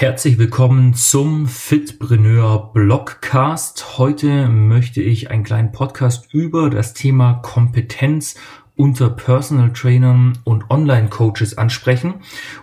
Herzlich willkommen zum Fitpreneur Blogcast. Heute möchte ich einen kleinen Podcast über das Thema Kompetenz unter Personal Trainern und Online-Coaches ansprechen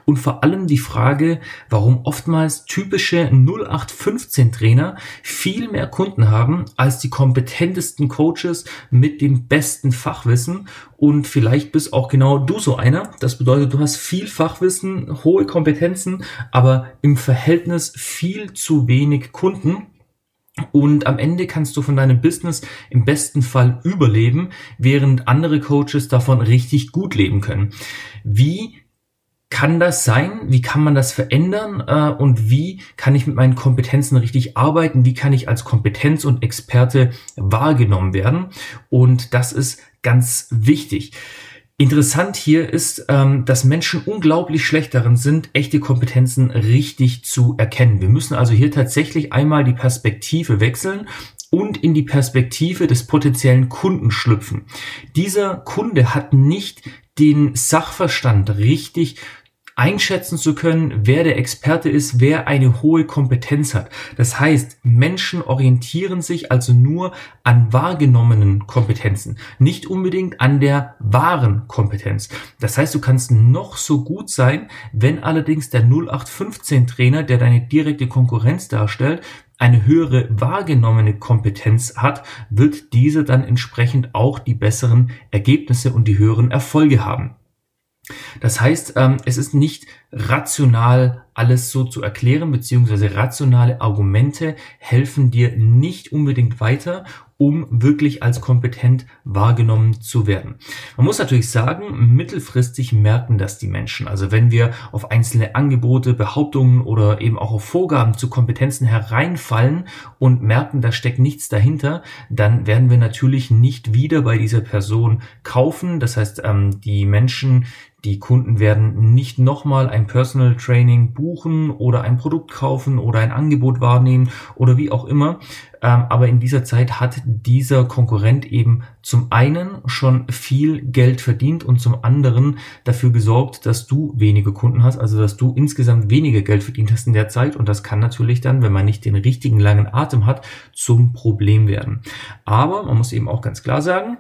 und vor allem die Frage, warum oftmals typische 0815-Trainer viel mehr Kunden haben als die kompetentesten Coaches mit dem besten Fachwissen und vielleicht bist auch genau du so einer. Das bedeutet, du hast viel Fachwissen, hohe Kompetenzen, aber im Verhältnis viel zu wenig Kunden und am Ende kannst du von deinem Business im besten Fall überleben, während andere Coaches davon richtig gut leben können. Wie kann das sein? Wie kann man das verändern? Äh, und wie kann ich mit meinen Kompetenzen richtig arbeiten? Wie kann ich als Kompetenz und Experte wahrgenommen werden? Und das ist ganz wichtig. Interessant hier ist, ähm, dass Menschen unglaublich schlecht darin sind, echte Kompetenzen richtig zu erkennen. Wir müssen also hier tatsächlich einmal die Perspektive wechseln und in die Perspektive des potenziellen Kunden schlüpfen. Dieser Kunde hat nicht den Sachverstand richtig einschätzen zu können, wer der Experte ist, wer eine hohe Kompetenz hat. Das heißt, Menschen orientieren sich also nur an wahrgenommenen Kompetenzen, nicht unbedingt an der wahren Kompetenz. Das heißt, du kannst noch so gut sein, wenn allerdings der 0815 Trainer, der deine direkte Konkurrenz darstellt, eine höhere wahrgenommene Kompetenz hat, wird dieser dann entsprechend auch die besseren Ergebnisse und die höheren Erfolge haben. Das heißt, ähm, es ist nicht rational alles so zu erklären, beziehungsweise rationale Argumente helfen dir nicht unbedingt weiter, um wirklich als kompetent wahrgenommen zu werden. Man muss natürlich sagen, mittelfristig merken das die Menschen. Also wenn wir auf einzelne Angebote, Behauptungen oder eben auch auf Vorgaben zu Kompetenzen hereinfallen und merken, da steckt nichts dahinter, dann werden wir natürlich nicht wieder bei dieser Person kaufen. Das heißt, ähm, die Menschen, die Kunden werden nicht nochmal ein Personal Training buchen oder ein Produkt kaufen oder ein Angebot wahrnehmen oder wie auch immer. Ähm, aber in dieser Zeit hat dieser Konkurrent eben zum einen schon viel Geld verdient und zum anderen dafür gesorgt, dass du weniger Kunden hast, also dass du insgesamt weniger Geld verdient hast in der Zeit. Und das kann natürlich dann, wenn man nicht den richtigen langen Atem hat, zum Problem werden. Aber man muss eben auch ganz klar sagen,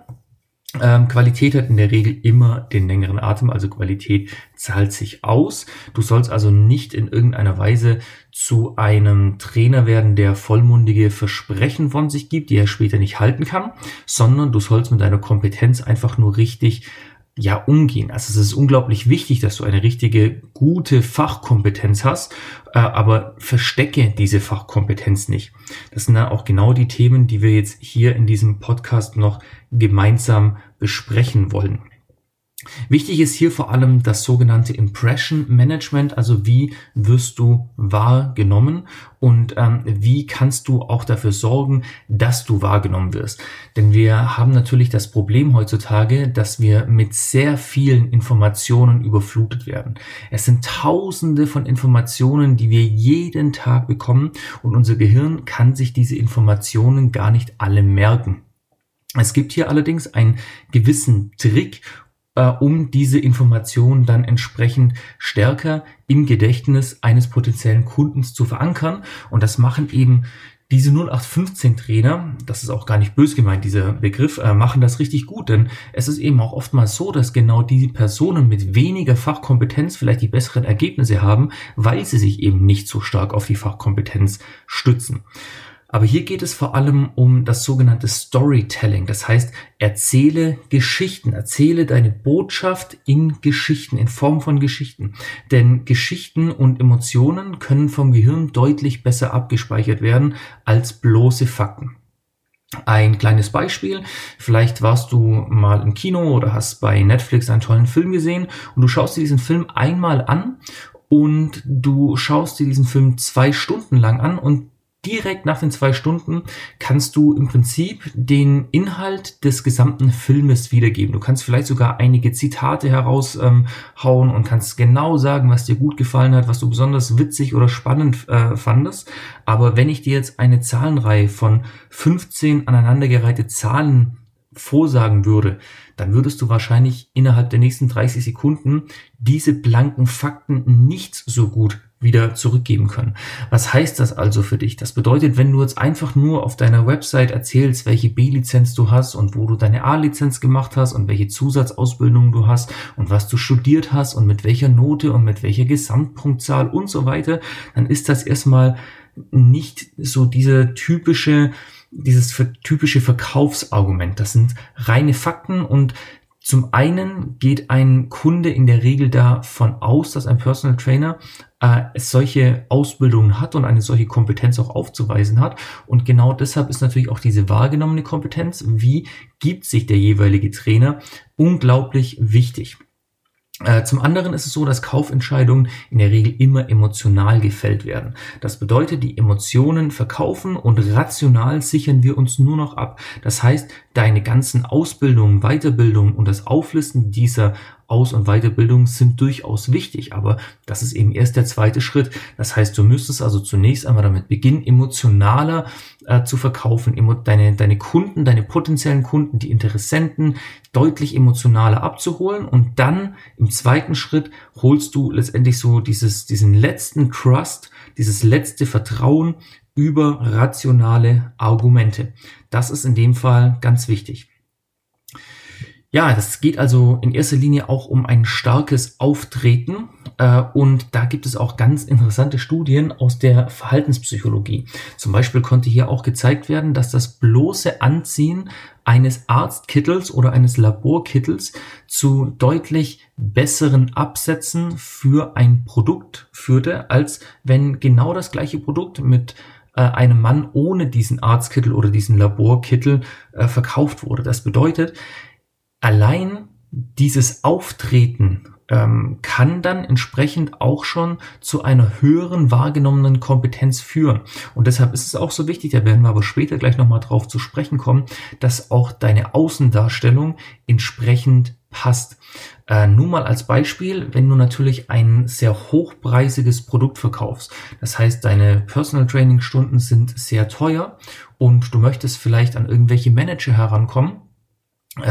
ähm, Qualität hat in der Regel immer den längeren Atem, also Qualität zahlt sich aus. Du sollst also nicht in irgendeiner Weise zu einem Trainer werden, der vollmundige Versprechen von sich gibt, die er später nicht halten kann, sondern du sollst mit deiner Kompetenz einfach nur richtig ja umgehen. Also es ist unglaublich wichtig, dass du eine richtige gute Fachkompetenz hast, äh, aber verstecke diese Fachkompetenz nicht. Das sind dann auch genau die Themen, die wir jetzt hier in diesem Podcast noch gemeinsam besprechen wollen. Wichtig ist hier vor allem das sogenannte Impression Management, also wie wirst du wahrgenommen und ähm, wie kannst du auch dafür sorgen, dass du wahrgenommen wirst. Denn wir haben natürlich das Problem heutzutage, dass wir mit sehr vielen Informationen überflutet werden. Es sind tausende von Informationen, die wir jeden Tag bekommen und unser Gehirn kann sich diese Informationen gar nicht alle merken. Es gibt hier allerdings einen gewissen Trick, um diese Informationen dann entsprechend stärker im Gedächtnis eines potenziellen Kundens zu verankern. Und das machen eben diese 0815 Trainer, das ist auch gar nicht bös gemeint, dieser Begriff, äh, machen das richtig gut, denn es ist eben auch oftmals so, dass genau diese Personen mit weniger Fachkompetenz vielleicht die besseren Ergebnisse haben, weil sie sich eben nicht so stark auf die Fachkompetenz stützen. Aber hier geht es vor allem um das sogenannte Storytelling. Das heißt, erzähle Geschichten, erzähle deine Botschaft in Geschichten, in Form von Geschichten. Denn Geschichten und Emotionen können vom Gehirn deutlich besser abgespeichert werden als bloße Fakten. Ein kleines Beispiel. Vielleicht warst du mal im Kino oder hast bei Netflix einen tollen Film gesehen und du schaust dir diesen Film einmal an und du schaust dir diesen Film zwei Stunden lang an und direkt nach den zwei Stunden kannst du im Prinzip den Inhalt des gesamten Filmes wiedergeben. Du kannst vielleicht sogar einige Zitate heraushauen ähm, und kannst genau sagen, was dir gut gefallen hat, was du besonders witzig oder spannend äh, fandest. Aber wenn ich dir jetzt eine Zahlenreihe von 15 aneinandergereihte Zahlen vorsagen würde, dann würdest du wahrscheinlich innerhalb der nächsten 30 Sekunden diese blanken Fakten nicht so gut wieder zurückgeben können. Was heißt das also für dich? Das bedeutet, wenn du jetzt einfach nur auf deiner Website erzählst, welche B-Lizenz du hast und wo du deine A-Lizenz gemacht hast und welche Zusatzausbildung du hast und was du studiert hast und mit welcher Note und mit welcher Gesamtpunktzahl und so weiter, dann ist das erstmal nicht so diese typische dieses typische Verkaufsargument. Das sind reine Fakten und zum einen geht ein Kunde in der Regel davon aus, dass ein Personal Trainer äh, solche Ausbildungen hat und eine solche Kompetenz auch aufzuweisen hat. Und genau deshalb ist natürlich auch diese wahrgenommene Kompetenz, wie gibt sich der jeweilige Trainer, unglaublich wichtig. Äh, zum anderen ist es so, dass Kaufentscheidungen in der Regel immer emotional gefällt werden. Das bedeutet, die Emotionen verkaufen und rational sichern wir uns nur noch ab. Das heißt, deine ganzen Ausbildungen, Weiterbildungen und das Auflisten dieser aus- und Weiterbildung sind durchaus wichtig, aber das ist eben erst der zweite Schritt. Das heißt, du müsstest also zunächst einmal damit beginnen, emotionaler äh, zu verkaufen, deine, deine Kunden, deine potenziellen Kunden, die Interessenten deutlich emotionaler abzuholen und dann im zweiten Schritt holst du letztendlich so dieses, diesen letzten Trust, dieses letzte Vertrauen über rationale Argumente. Das ist in dem Fall ganz wichtig. Ja, das geht also in erster Linie auch um ein starkes Auftreten. Äh, und da gibt es auch ganz interessante Studien aus der Verhaltenspsychologie. Zum Beispiel konnte hier auch gezeigt werden, dass das bloße Anziehen eines Arztkittels oder eines Laborkittels zu deutlich besseren Absätzen für ein Produkt führte, als wenn genau das gleiche Produkt mit äh, einem Mann ohne diesen Arztkittel oder diesen Laborkittel äh, verkauft wurde. Das bedeutet, allein dieses Auftreten ähm, kann dann entsprechend auch schon zu einer höheren wahrgenommenen Kompetenz führen. Und deshalb ist es auch so wichtig, da werden wir aber später gleich nochmal drauf zu sprechen kommen, dass auch deine Außendarstellung entsprechend passt. Äh, nur mal als Beispiel, wenn du natürlich ein sehr hochpreisiges Produkt verkaufst, das heißt, deine Personal Training Stunden sind sehr teuer und du möchtest vielleicht an irgendwelche Manager herankommen,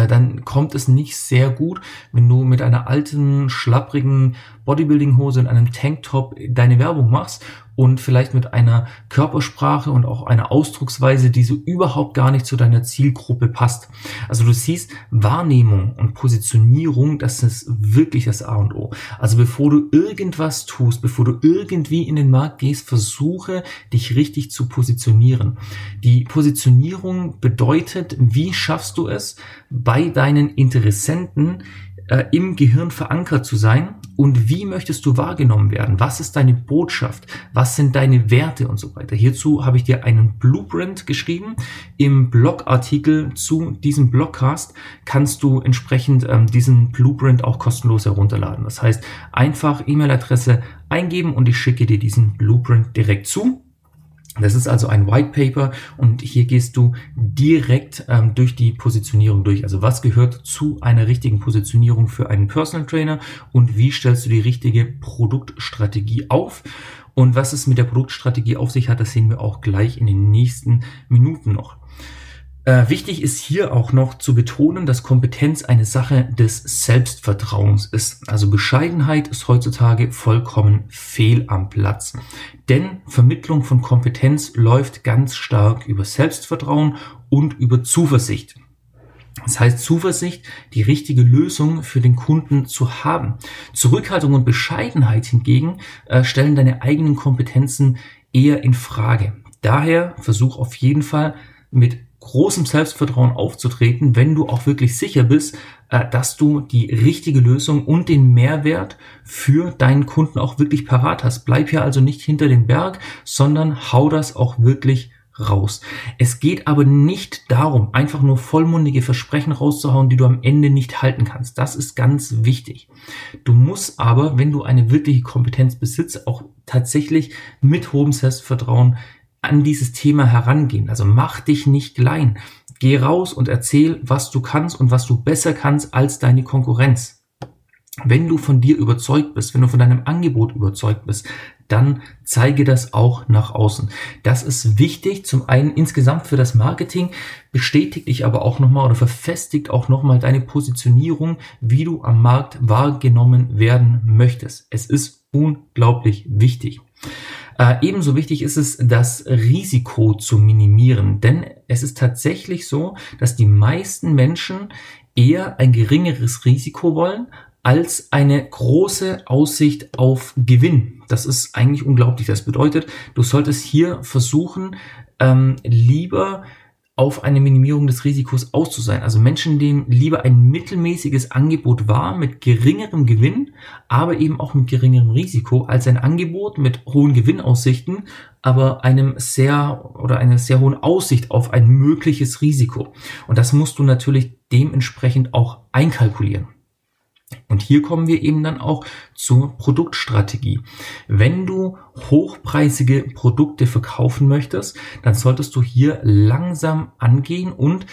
dann kommt es nicht sehr gut, wenn du mit einer alten, schlapprigen Bodybuilding-Hose und einem Tanktop deine Werbung machst und vielleicht mit einer Körpersprache und auch einer Ausdrucksweise, die so überhaupt gar nicht zu deiner Zielgruppe passt. Also du siehst, Wahrnehmung und Positionierung, das ist wirklich das A und O. Also bevor du irgendwas tust, bevor du irgendwie in den Markt gehst, versuche dich richtig zu positionieren. Die Positionierung bedeutet, wie schaffst du es, bei deinen Interessenten äh, im Gehirn verankert zu sein und wie möchtest du wahrgenommen werden? Was ist deine Botschaft? Was sind deine Werte und so weiter? Hierzu habe ich dir einen Blueprint geschrieben. Im Blogartikel zu diesem Blogcast kannst du entsprechend ähm, diesen Blueprint auch kostenlos herunterladen. Das heißt, einfach E-Mail-Adresse eingeben und ich schicke dir diesen Blueprint direkt zu. Das ist also ein White Paper und hier gehst du direkt ähm, durch die Positionierung durch. Also was gehört zu einer richtigen Positionierung für einen Personal Trainer und wie stellst du die richtige Produktstrategie auf? Und was es mit der Produktstrategie auf sich hat, das sehen wir auch gleich in den nächsten Minuten noch. Äh, wichtig ist hier auch noch zu betonen, dass Kompetenz eine Sache des Selbstvertrauens ist. Also Bescheidenheit ist heutzutage vollkommen fehl am Platz. Denn Vermittlung von Kompetenz läuft ganz stark über Selbstvertrauen und über Zuversicht. Das heißt Zuversicht, die richtige Lösung für den Kunden zu haben. Zurückhaltung und Bescheidenheit hingegen äh, stellen deine eigenen Kompetenzen eher in Frage. Daher versuch auf jeden Fall mit großem Selbstvertrauen aufzutreten, wenn du auch wirklich sicher bist, äh, dass du die richtige Lösung und den Mehrwert für deinen Kunden auch wirklich parat hast. Bleib hier also nicht hinter dem Berg, sondern hau das auch wirklich raus. Es geht aber nicht darum, einfach nur vollmundige Versprechen rauszuhauen, die du am Ende nicht halten kannst. Das ist ganz wichtig. Du musst aber, wenn du eine wirkliche Kompetenz besitzt, auch tatsächlich mit hohem Selbstvertrauen an dieses Thema herangehen. Also mach dich nicht klein. Geh raus und erzähl, was du kannst und was du besser kannst als deine Konkurrenz. Wenn du von dir überzeugt bist, wenn du von deinem Angebot überzeugt bist, dann zeige das auch nach außen. Das ist wichtig. Zum einen insgesamt für das Marketing, bestätigt dich aber auch nochmal oder verfestigt auch nochmal deine Positionierung, wie du am Markt wahrgenommen werden möchtest. Es ist unglaublich wichtig. Äh, ebenso wichtig ist es, das Risiko zu minimieren, denn es ist tatsächlich so, dass die meisten Menschen eher ein geringeres Risiko wollen als eine große Aussicht auf Gewinn. Das ist eigentlich unglaublich. Das bedeutet, du solltest hier versuchen, ähm, lieber auf eine Minimierung des Risikos aus zu sein. Also Menschen nehmen lieber ein mittelmäßiges Angebot wahr mit geringerem Gewinn, aber eben auch mit geringerem Risiko, als ein Angebot mit hohen Gewinnaussichten, aber einem sehr oder einer sehr hohen Aussicht auf ein mögliches Risiko. Und das musst du natürlich dementsprechend auch einkalkulieren. Und hier kommen wir eben dann auch zur Produktstrategie. Wenn du hochpreisige Produkte verkaufen möchtest, dann solltest du hier langsam angehen und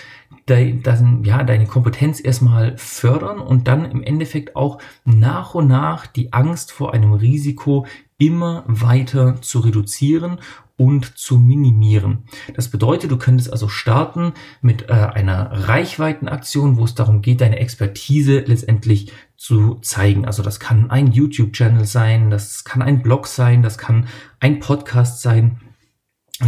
dein, dein, ja, deine Kompetenz erstmal fördern und dann im Endeffekt auch nach und nach die Angst vor einem Risiko immer weiter zu reduzieren und zu minimieren. Das bedeutet, du könntest also starten mit äh, einer Reichweitenaktion, wo es darum geht, deine Expertise letztendlich zu zeigen. Also das kann ein YouTube-Channel sein, das kann ein Blog sein, das kann ein Podcast sein.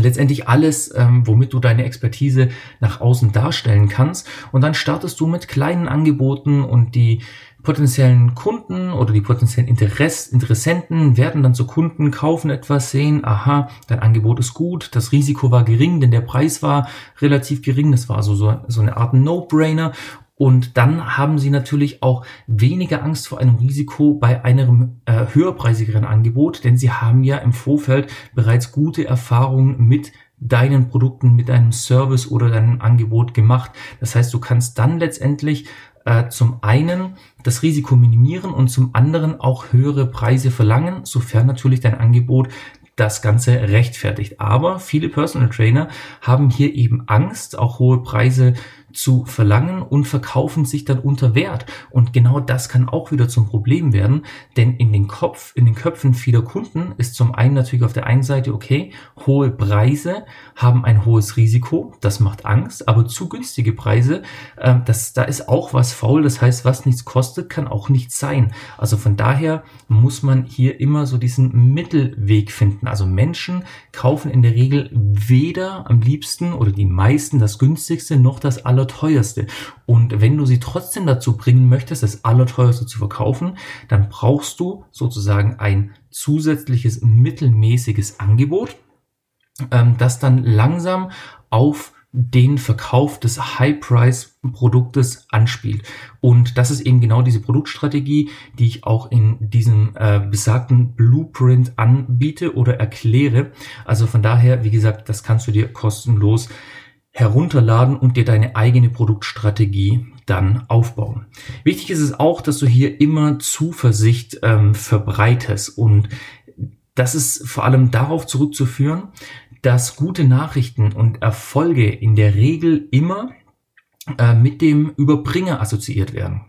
letztendlich alles, ähm, womit du deine Expertise nach außen darstellen kannst. Und dann startest du mit kleinen Angeboten und die potenziellen Kunden oder die potenziellen Interess Interessenten werden dann zu Kunden, kaufen etwas, sehen, aha, dein Angebot ist gut, das Risiko war gering, denn der Preis war relativ gering, das war so, so, so eine Art No-Brainer und dann haben sie natürlich auch weniger Angst vor einem Risiko bei einem äh, höherpreisigeren Angebot, denn sie haben ja im Vorfeld bereits gute Erfahrungen mit deinen Produkten, mit deinem Service oder deinem Angebot gemacht. Das heißt, du kannst dann letztendlich äh, zum einen das Risiko minimieren und zum anderen auch höhere Preise verlangen, sofern natürlich dein Angebot das Ganze rechtfertigt. Aber viele Personal Trainer haben hier eben Angst, auch hohe Preise zu verlangen und verkaufen sich dann unter Wert. Und genau das kann auch wieder zum Problem werden, denn in den Kopf, in den Köpfen vieler Kunden ist zum einen natürlich auf der einen Seite, okay, hohe Preise haben ein hohes Risiko, das macht Angst, aber zu günstige Preise, äh, das, da ist auch was faul, das heißt, was nichts kostet, kann auch nichts sein. Also von daher muss man hier immer so diesen Mittelweg finden. Also Menschen kaufen in der Regel weder am liebsten oder die meisten das günstigste noch das aller allerteuerste. Und wenn du sie trotzdem dazu bringen möchtest, das allerteuerste zu verkaufen, dann brauchst du sozusagen ein zusätzliches mittelmäßiges Angebot, ähm, das dann langsam auf den Verkauf des High-Price-Produktes anspielt. Und das ist eben genau diese Produktstrategie, die ich auch in diesem äh, besagten Blueprint anbiete oder erkläre. Also von daher, wie gesagt, das kannst du dir kostenlos herunterladen und dir deine eigene Produktstrategie dann aufbauen. Wichtig ist es auch, dass du hier immer Zuversicht ähm, verbreitest und das ist vor allem darauf zurückzuführen, dass gute Nachrichten und Erfolge in der Regel immer äh, mit dem Überbringer assoziiert werden.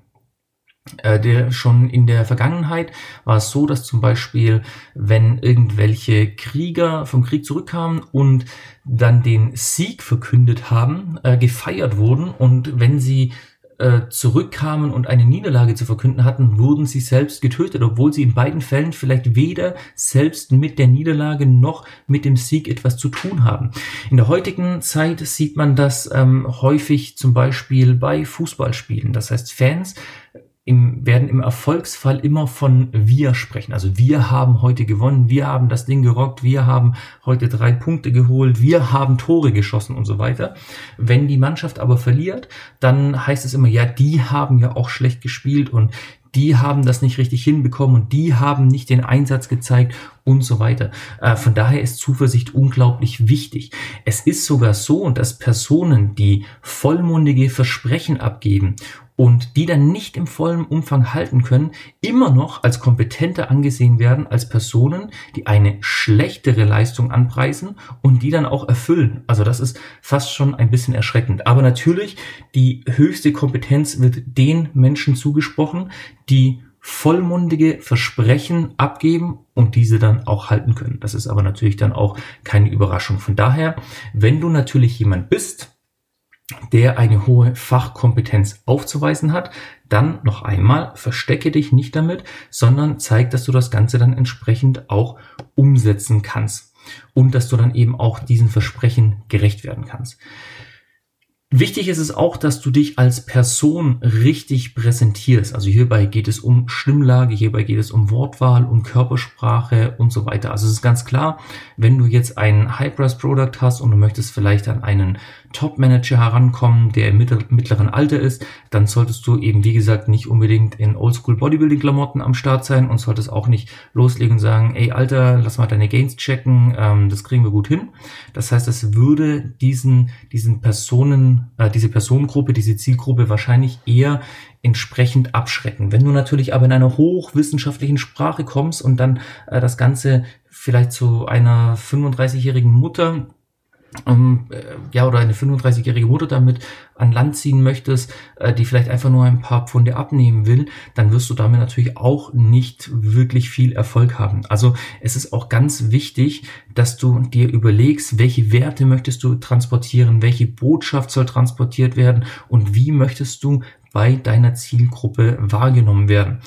Äh, der schon in der Vergangenheit war es so, dass zum Beispiel, wenn irgendwelche Krieger vom Krieg zurückkamen und dann den Sieg verkündet haben, äh, gefeiert wurden und wenn sie äh, zurückkamen und eine Niederlage zu verkünden hatten, wurden sie selbst getötet, obwohl sie in beiden Fällen vielleicht weder selbst mit der Niederlage noch mit dem Sieg etwas zu tun haben. In der heutigen Zeit sieht man das ähm, häufig zum Beispiel bei Fußballspielen. Das heißt, Fans im, werden im Erfolgsfall immer von wir sprechen. Also wir haben heute gewonnen, wir haben das Ding gerockt, wir haben heute drei Punkte geholt, wir haben Tore geschossen und so weiter. Wenn die Mannschaft aber verliert, dann heißt es immer, ja, die haben ja auch schlecht gespielt und die haben das nicht richtig hinbekommen und die haben nicht den Einsatz gezeigt und so weiter. Äh, von daher ist Zuversicht unglaublich wichtig. Es ist sogar so, dass Personen, die vollmundige Versprechen abgeben und die dann nicht im vollen Umfang halten können, immer noch als kompetenter angesehen werden als Personen, die eine schlechtere Leistung anpreisen und die dann auch erfüllen. Also das ist fast schon ein bisschen erschreckend. Aber natürlich, die höchste Kompetenz wird den Menschen zugesprochen, die vollmundige Versprechen abgeben und diese dann auch halten können. Das ist aber natürlich dann auch keine Überraschung. Von daher, wenn du natürlich jemand bist, der eine hohe Fachkompetenz aufzuweisen hat, dann noch einmal verstecke dich nicht damit, sondern zeig, dass du das Ganze dann entsprechend auch umsetzen kannst und dass du dann eben auch diesen Versprechen gerecht werden kannst. Wichtig ist es auch, dass du dich als Person richtig präsentierst. Also hierbei geht es um Stimmlage, hierbei geht es um Wortwahl, um Körpersprache und so weiter. Also es ist ganz klar, wenn du jetzt ein High-Price-Product hast und du möchtest vielleicht an einen Top-Manager herankommen, der im mittleren Alter ist, dann solltest du eben, wie gesagt, nicht unbedingt in Oldschool-Bodybuilding-Klamotten am Start sein und solltest auch nicht loslegen und sagen, ey Alter, lass mal deine Gains checken, ähm, das kriegen wir gut hin. Das heißt, es würde diesen, diesen Personen, äh, diese Personengruppe, diese Zielgruppe wahrscheinlich eher entsprechend abschrecken. Wenn du natürlich aber in einer hochwissenschaftlichen Sprache kommst und dann äh, das Ganze vielleicht zu einer 35-jährigen Mutter ähm, äh, ja, oder eine 35-jährige Mutter damit an Land ziehen möchtest, äh, die vielleicht einfach nur ein paar Pfunde abnehmen will, dann wirst du damit natürlich auch nicht wirklich viel Erfolg haben. Also es ist auch ganz wichtig, dass du dir überlegst, welche Werte möchtest du transportieren, welche Botschaft soll transportiert werden und wie möchtest du bei deiner Zielgruppe wahrgenommen werden.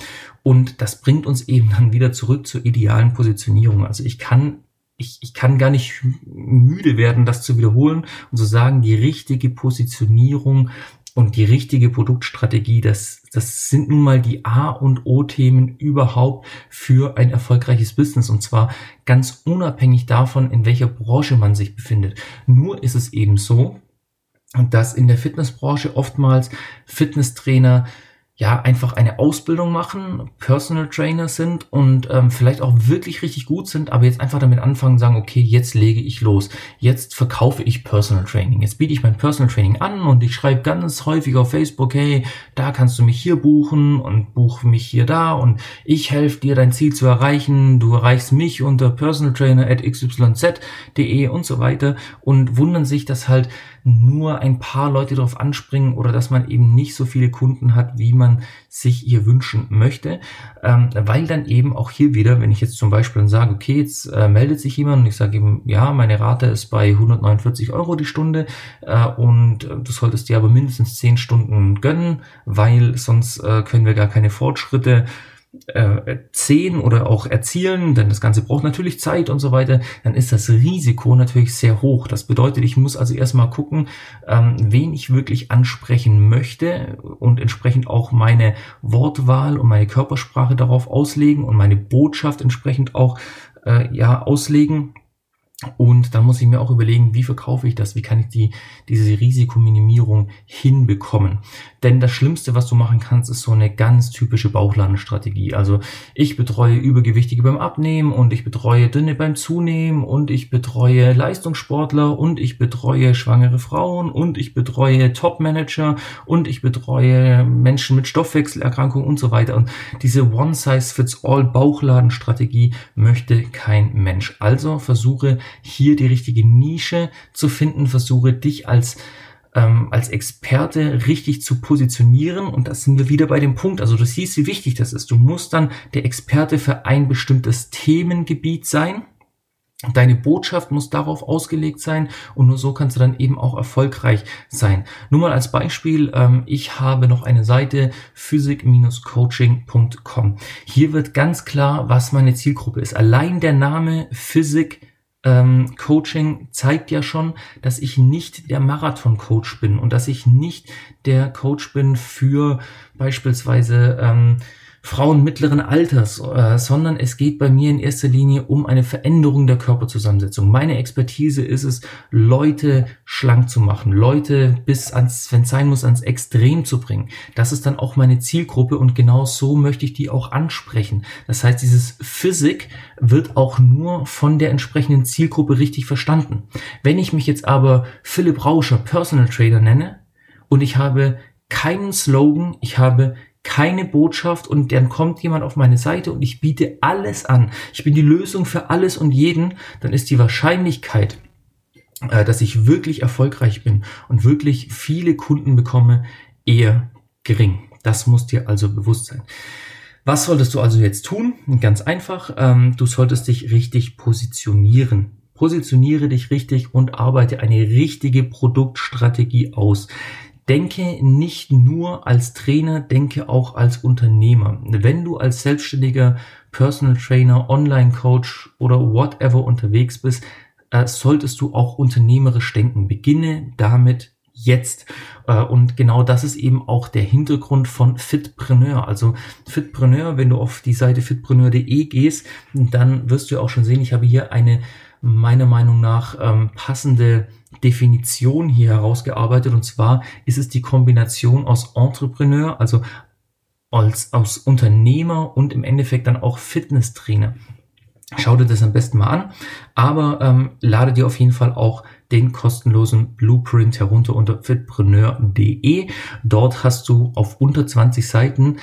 Und das bringt uns eben dann wieder zurück zur idealen Positionierung. Also ich kann ich, ich kann gar nicht müde werden, das zu wiederholen und zu sagen, die richtige Positionierung und die richtige Produktstrategie, das, das sind nun mal die A und O-Themen überhaupt für ein erfolgreiches Business und zwar ganz unabhängig davon, in welcher Branche man sich befindet. Nur ist es eben so, dass in der Fitnessbranche oftmals Fitnesstrainer ja einfach eine Ausbildung machen, Personal Trainer sind und ähm, vielleicht auch wirklich richtig gut sind, aber jetzt einfach damit anfangen sagen, okay, jetzt lege ich los, jetzt verkaufe ich Personal Training, jetzt biete ich mein Personal Training an und ich schreibe ganz häufig auf Facebook, hey, da kannst du mich hier buchen und buch mich hier da und ich helfe dir dein Ziel zu erreichen, du erreichst mich unter personaltrainer at xyz.de und so weiter. Und wundern sich, dass halt nur ein paar Leute darauf anspringen oder dass man eben nicht so viele Kunden hat, wie man sich hier wünschen möchte, ähm, weil dann eben auch hier wieder, wenn ich jetzt zum Beispiel dann sage, okay, jetzt äh, meldet sich jemand und ich sage ihm, ja, meine Rate ist bei 149 Euro die Stunde äh, und äh, du solltest dir aber mindestens 10 Stunden gönnen, weil sonst äh, können wir gar keine Fortschritte äh, sehen oder auch erzielen, denn das Ganze braucht natürlich Zeit und so weiter, dann ist das Risiko natürlich sehr hoch. Das bedeutet, ich muss also erstmal gucken, ähm, wen ich wirklich ansprechen möchte und entsprechend auch meine Wortwahl und meine Körpersprache darauf auslegen und meine Botschaft entsprechend auch äh, ja auslegen und dann muss ich mir auch überlegen, wie verkaufe ich das? Wie kann ich die, diese Risikominimierung hinbekommen? Denn das Schlimmste, was du machen kannst, ist so eine ganz typische Bauchladenstrategie. Also ich betreue Übergewichtige beim Abnehmen und ich betreue Dünne beim Zunehmen und ich betreue Leistungssportler und ich betreue schwangere Frauen und ich betreue Topmanager und ich betreue Menschen mit Stoffwechselerkrankungen und so weiter. Und diese One-Size-Fits-All Bauchladenstrategie möchte kein Mensch. Also versuche hier die richtige Nische zu finden, versuche dich als ähm, als Experte richtig zu positionieren und das sind wir wieder bei dem Punkt. Also du siehst, wie wichtig das ist. Du musst dann der Experte für ein bestimmtes Themengebiet sein. Deine Botschaft muss darauf ausgelegt sein und nur so kannst du dann eben auch erfolgreich sein. Nur mal als Beispiel, ähm, ich habe noch eine Seite physik-coaching.com. Hier wird ganz klar, was meine Zielgruppe ist. Allein der Name Physik ähm, Coaching zeigt ja schon, dass ich nicht der Marathon-Coach bin und dass ich nicht der Coach bin für beispielsweise ähm, Frauen mittleren Alters, äh, sondern es geht bei mir in erster Linie um eine Veränderung der Körperzusammensetzung. Meine Expertise ist es, Leute schlank zu machen, Leute bis ans, wenn es sein muss, ans Extrem zu bringen. Das ist dann auch meine Zielgruppe und genau so möchte ich die auch ansprechen. Das heißt, dieses Physik wird auch nur von der entsprechenden Zielgruppe richtig verstanden. Wenn ich mich jetzt aber Philipp Rauscher Personal Trader nenne und ich habe keinen Slogan, ich habe keine Botschaft und dann kommt jemand auf meine Seite und ich biete alles an. Ich bin die Lösung für alles und jeden, dann ist die Wahrscheinlichkeit, äh, dass ich wirklich erfolgreich bin und wirklich viele Kunden bekomme, eher gering. Das muss dir also bewusst sein. Was solltest du also jetzt tun? Ganz einfach, ähm, du solltest dich richtig positionieren positioniere dich richtig und arbeite eine richtige Produktstrategie aus. Denke nicht nur als Trainer, denke auch als Unternehmer. Wenn du als selbstständiger Personal Trainer, Online Coach oder whatever unterwegs bist, äh, solltest du auch unternehmerisch denken. Beginne damit jetzt. Äh, und genau das ist eben auch der Hintergrund von Fitpreneur. Also Fitpreneur, wenn du auf die Seite fitpreneur.de gehst, dann wirst du auch schon sehen, ich habe hier eine meiner Meinung nach ähm, passende Definition hier herausgearbeitet. Und zwar ist es die Kombination aus Entrepreneur, also als, aus Unternehmer und im Endeffekt dann auch Fitnesstrainer. Schau dir das am besten mal an, aber ähm, lade dir auf jeden Fall auch den kostenlosen Blueprint herunter unter fitpreneur.de. Dort hast du auf unter 20 Seiten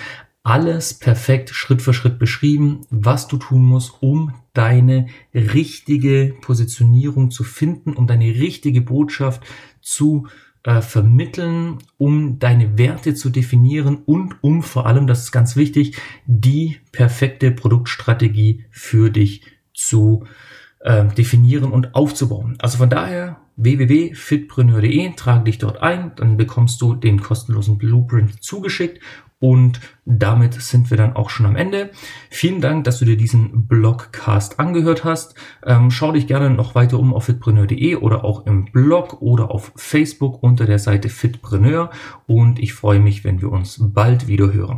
alles perfekt Schritt für Schritt beschrieben, was du tun musst, um deine richtige Positionierung zu finden, um deine richtige Botschaft zu äh, vermitteln, um deine Werte zu definieren und um vor allem, das ist ganz wichtig, die perfekte Produktstrategie für dich zu äh, definieren und aufzubauen. Also von daher www.fitpreneur.de, trage dich dort ein, dann bekommst du den kostenlosen Blueprint zugeschickt und damit sind wir dann auch schon am Ende. Vielen Dank, dass du dir diesen Blogcast angehört hast. Ähm, schau dich gerne noch weiter um auf fitpreneur.de oder auch im Blog oder auf Facebook unter der Seite Fitpreneur. Und ich freue mich, wenn wir uns bald wieder hören.